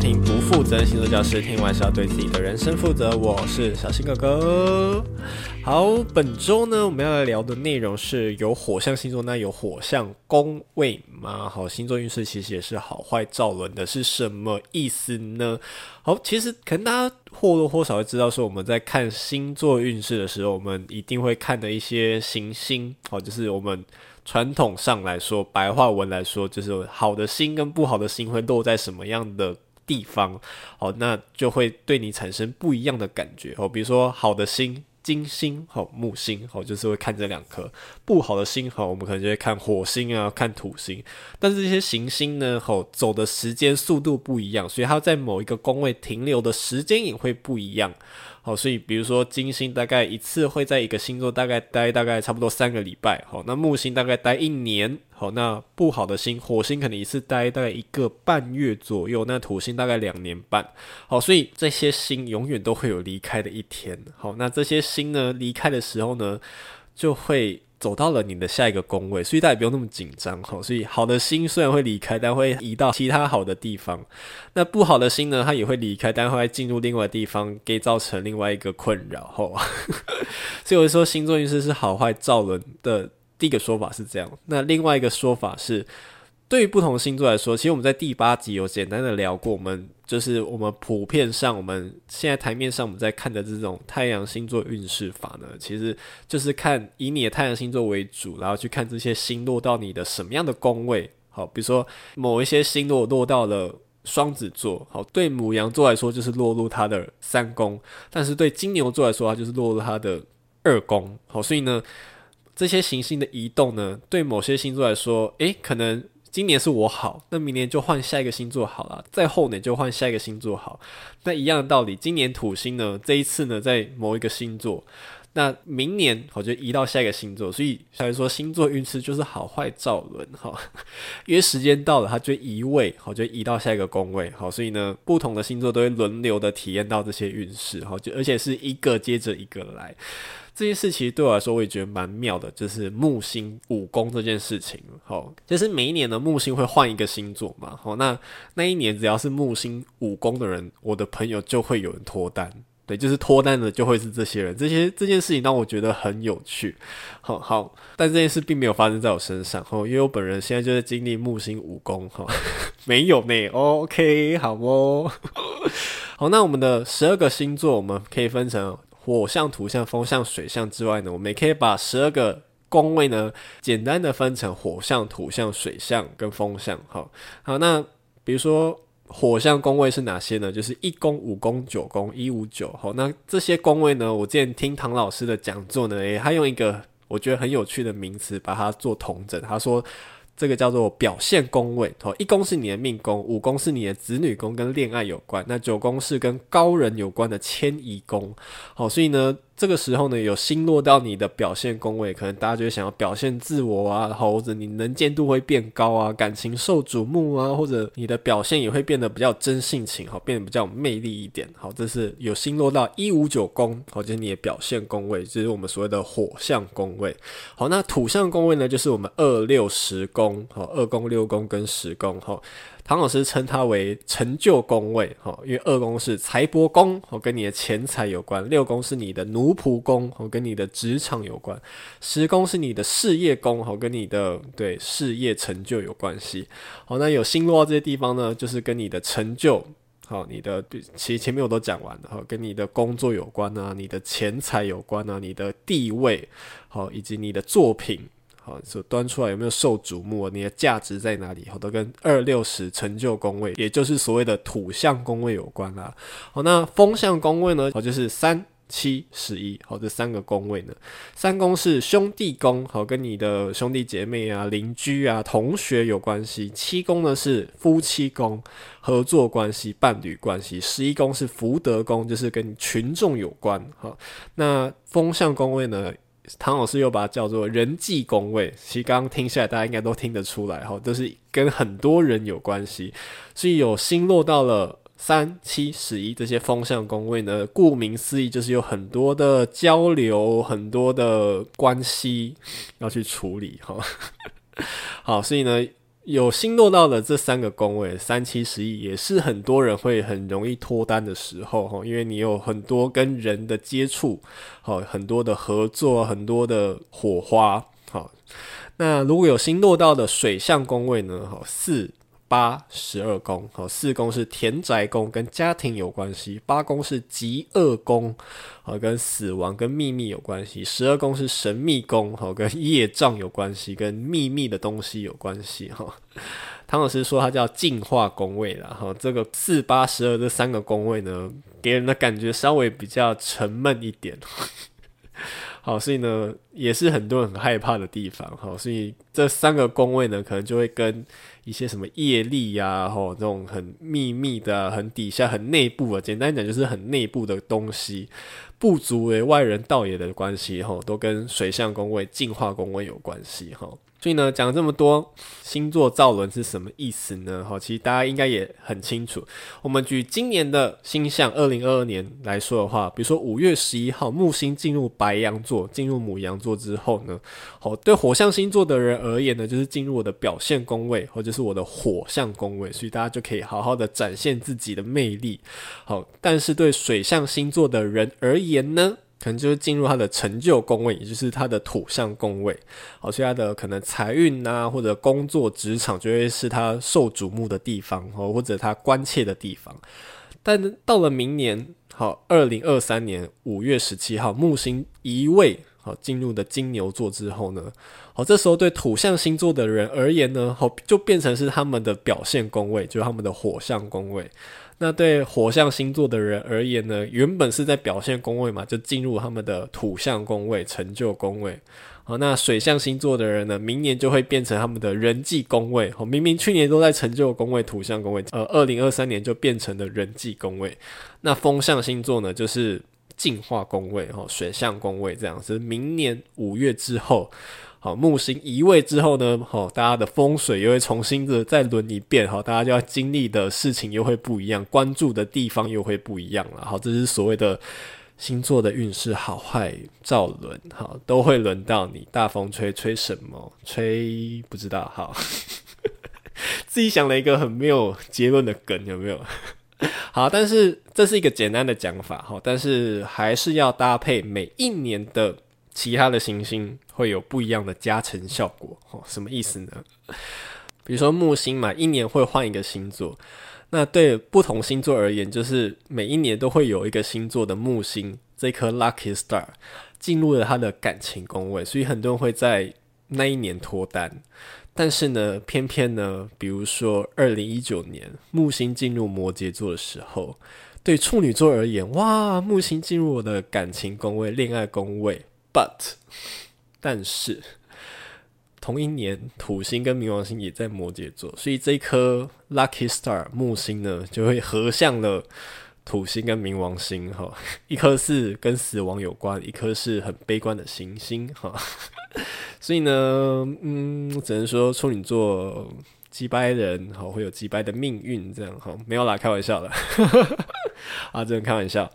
听不负责任星座教室，听完是要对自己的人生负责。我是小新哥哥。好，本周呢，我们要来聊的内容是有火象星座，那有火象宫位吗？好，星座运势其实也是好坏照轮的，是什么意思呢？好，其实可能大家或多或少会知道，说我们在看星座运势的时候，我们一定会看的一些行星，好，就是我们。传统上来说，白话文来说，就是好的星跟不好的星会落在什么样的地方，好，那就会对你产生不一样的感觉哦。比如说，好的星。金星好，木星好，就是会看这两颗不好的星好，我们可能就会看火星啊，看土星。但是这些行星呢，好走的时间速度不一样，所以它在某一个宫位停留的时间也会不一样。哦，所以比如说金星大概一次会在一个星座大概待大概差不多三个礼拜。好，那木星大概待一年。好，那不好的星，火星可能一次待大概一个半月左右，那土星大概两年半。好，所以这些星永远都会有离开的一天。好，那这些星呢，离开的时候呢，就会走到了你的下一个工位，所以大家不用那么紧张。哈，所以好的心虽然会离开，但会移到其他好的地方。那不好的心呢，它也会离开，但会进入另外地方，给造成另外一个困扰。哈，所以我说星座运势是好坏造轮的。第一个说法是这样，那另外一个说法是，对于不同星座来说，其实我们在第八集有简单的聊过，我们就是我们普遍上，我们现在台面上我们在看的这种太阳星座运势法呢，其实就是看以你的太阳星座为主，然后去看这些星落到你的什么样的宫位。好，比如说某一些星落落到了双子座，好，对母羊座来说就是落入它的三宫，但是对金牛座来说，它就是落入它的二宫。好，所以呢。这些行星的移动呢，对某些星座来说，诶，可能今年是我好，那明年就换下一个星座好了，再后年就换下一个星座好。那一样的道理，今年土星呢，这一次呢，在某一个星座，那明年我就移到下一个星座。所以，所以说星座运势就是好坏照轮哈，因为时间到了，它就移位，好，就移到下一个宫位，好，所以呢，不同的星座都会轮流的体验到这些运势，好，就而且是一个接着一个来。这件事其实对我来说，我也觉得蛮妙的，就是木星五宫这件事情。好，就是每一年的木星会换一个星座嘛。好，那那一年只要是木星五宫的人，我的朋友就会有人脱单。对，就是脱单的就会是这些人。这些这件事情让我觉得很有趣。好好，但这件事并没有发生在我身上。哈，因为我本人现在就在经历木星五宫。哈，没有呢。OK，好哦。好，那我们的十二个星座，我们可以分成。火象、土象、风象、水象之外呢，我们也可以把十二个宫位呢，简单的分成火象、土象、水象跟风象。好，好，那比如说火象宫位是哪些呢？就是一宫、五宫、九宫、一五九。好，那这些宫位呢，我之前听唐老师的讲座呢，诶，他用一个我觉得很有趣的名词把它做统整，他说。这个叫做表现宫位，哦，一宫是你的命宫，五宫是你的子女宫跟恋爱有关，那九宫是跟高人有关的迁移宫，好，所以呢。这个时候呢，有星落到你的表现宫位，可能大家就会想要表现自我啊，或者你能见度会变高啊，感情受瞩目啊，或者你的表现也会变得比较真性情，好，变得比较有魅力一点，好，这是有星落到一五九宫，好，就是你的表现宫位，就是我们所谓的火象宫位，好，那土象宫位呢，就是我们二六十宫，好，二宫六宫跟十宫，好。唐老师称它为成就宫位，哈，因为二宫是财帛宫，哦，跟你的钱财有关；六宫是你的奴仆宫，哦，跟你的职场有关；十宫是你的事业宫，哦，跟你的对事业成就有关系。好，那有星落这些地方呢，就是跟你的成就，好，你的对其实前面我都讲完了，哈，跟你的工作有关啊，你的钱财有关啊，你的地位，好，以及你的作品。好，所端出来有没有受瞩目？你的价值在哪里？好，都跟二六十成就宫位，也就是所谓的土象宫位有关啦。好，那风象宫位呢？好，就是三七十一。好，这三个宫位呢，三宫是兄弟宫，好，跟你的兄弟姐妹啊、邻居啊、同学有关系。七宫呢是夫妻宫，合作关系、伴侣关系。十一宫是福德宫，就是跟群众有关。好，那风象宫位呢？唐老师又把它叫做人际宫位，其实刚刚听下来，大家应该都听得出来哈，都是跟很多人有关系，所以有星落到了三七十一这些风向宫位呢，顾名思义就是有很多的交流，很多的关系要去处理哈。好，所以呢，有星落到的这三个宫位，三七十一，也是很多人会很容易脱单的时候哈，因为你有很多跟人的接触，好，很多的合作，很多的火花，好。那如果有星落到的水象宫位呢？好，四。八十二宫，四宫是田宅宫，跟家庭有关系；八宫是极恶宫，跟死亡跟秘密有关系；十二宫是神秘宫，跟业障有关系，跟秘密的东西有关系。哈，唐老师说它叫净化宫位啦。哈，这个四八十二这三个宫位呢，给人的感觉稍微比较沉闷一点。好，所以呢，也是很多人很害怕的地方。好，所以这三个宫位呢，可能就会跟一些什么业力呀，吼，这种很秘密的、很底下、很内部的，简单讲就是很内部的东西，不足为外人道也的关系，吼，都跟水象宫位、净化宫位有关系，吼。所以呢，讲了这么多星座造轮是什么意思呢？好，其实大家应该也很清楚。我们举今年的星象二零二二年来说的话，比如说五月十一号木星进入白羊座，进入母羊座之后呢，好，对火象星座的人而言呢，就是进入我的表现宫位，或者是我的火象宫位，所以大家就可以好好的展现自己的魅力。好，但是对水象星座的人而言呢，可能就是进入他的成就宫位，也就是他的土象宫位，好，所以他的可能财运啊，或者工作职场，就会是他受瞩目的地方哦，或者他关切的地方。但到了明年，好，二零二三年五月十七号，木星移位，好，进入的金牛座之后呢，好，这时候对土象星座的人而言呢，好，就变成是他们的表现宫位，就是他们的火象宫位。那对火象星座的人而言呢，原本是在表现宫位嘛，就进入他们的土象宫位、成就宫位。好，那水象星座的人呢，明年就会变成他们的人际宫位。好，明明去年都在成就宫位、土象宫位，呃，二零二三年就变成了人际宫位。那风象星座呢，就是净化宫位，哈，水象宫位这样子。明年五月之后。好，木星移位之后呢，好，大家的风水又会重新的再轮一遍，好，大家就要经历的事情又会不一样，关注的地方又会不一样了。好，这是所谓的星座的运势好坏造轮，好，都会轮到你。大风吹，吹什么？吹不知道。好，自己想了一个很没有结论的梗，有没有？好，但是这是一个简单的讲法，哈，但是还是要搭配每一年的。其他的行星会有不一样的加成效果，哦，什么意思呢？比如说木星嘛，一年会换一个星座，那对不同星座而言，就是每一年都会有一个星座的木星这颗 lucky star 进入了他的感情宫位，所以很多人会在那一年脱单。但是呢，偏偏呢，比如说二零一九年木星进入摩羯座的时候，对处女座而言，哇，木星进入我的感情宫位、恋爱宫位。But，但是同一年土星跟冥王星也在摩羯座，所以这颗 Lucky Star 木星呢就会合向了土星跟冥王星哈，一颗是跟死亡有关，一颗是很悲观的行星哈，所以呢，嗯，只能说处女座击败人哈会有击败的命运这样哈，没有啦，开玩笑的。啊，真的开玩笑。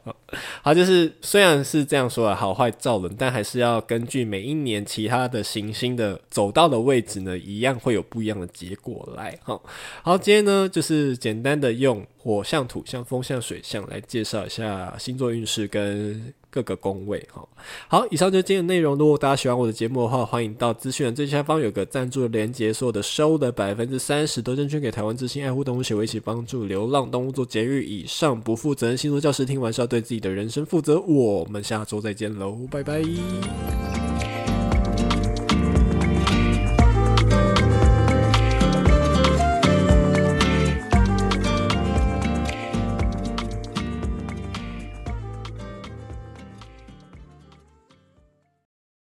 好，就是虽然是这样说啊，好坏造轮，但还是要根据每一年其他的行星的走到的位置呢，一样会有不一样的结果来。好，好，今天呢，就是简单的用火象、土象、风象、水象来介绍一下星座运势跟。各个宫位，好，好，以上就是今天的内容。如果大家喜欢我的节目的话，欢迎到资讯栏最下方有个赞助的连接，所有的收的百分之三十都捐捐给台湾之星爱护动物协会，一起帮助流浪动物做节育。以上不负责任星座教师，听完是要对自己的人生负责。我们下周再见喽，拜拜。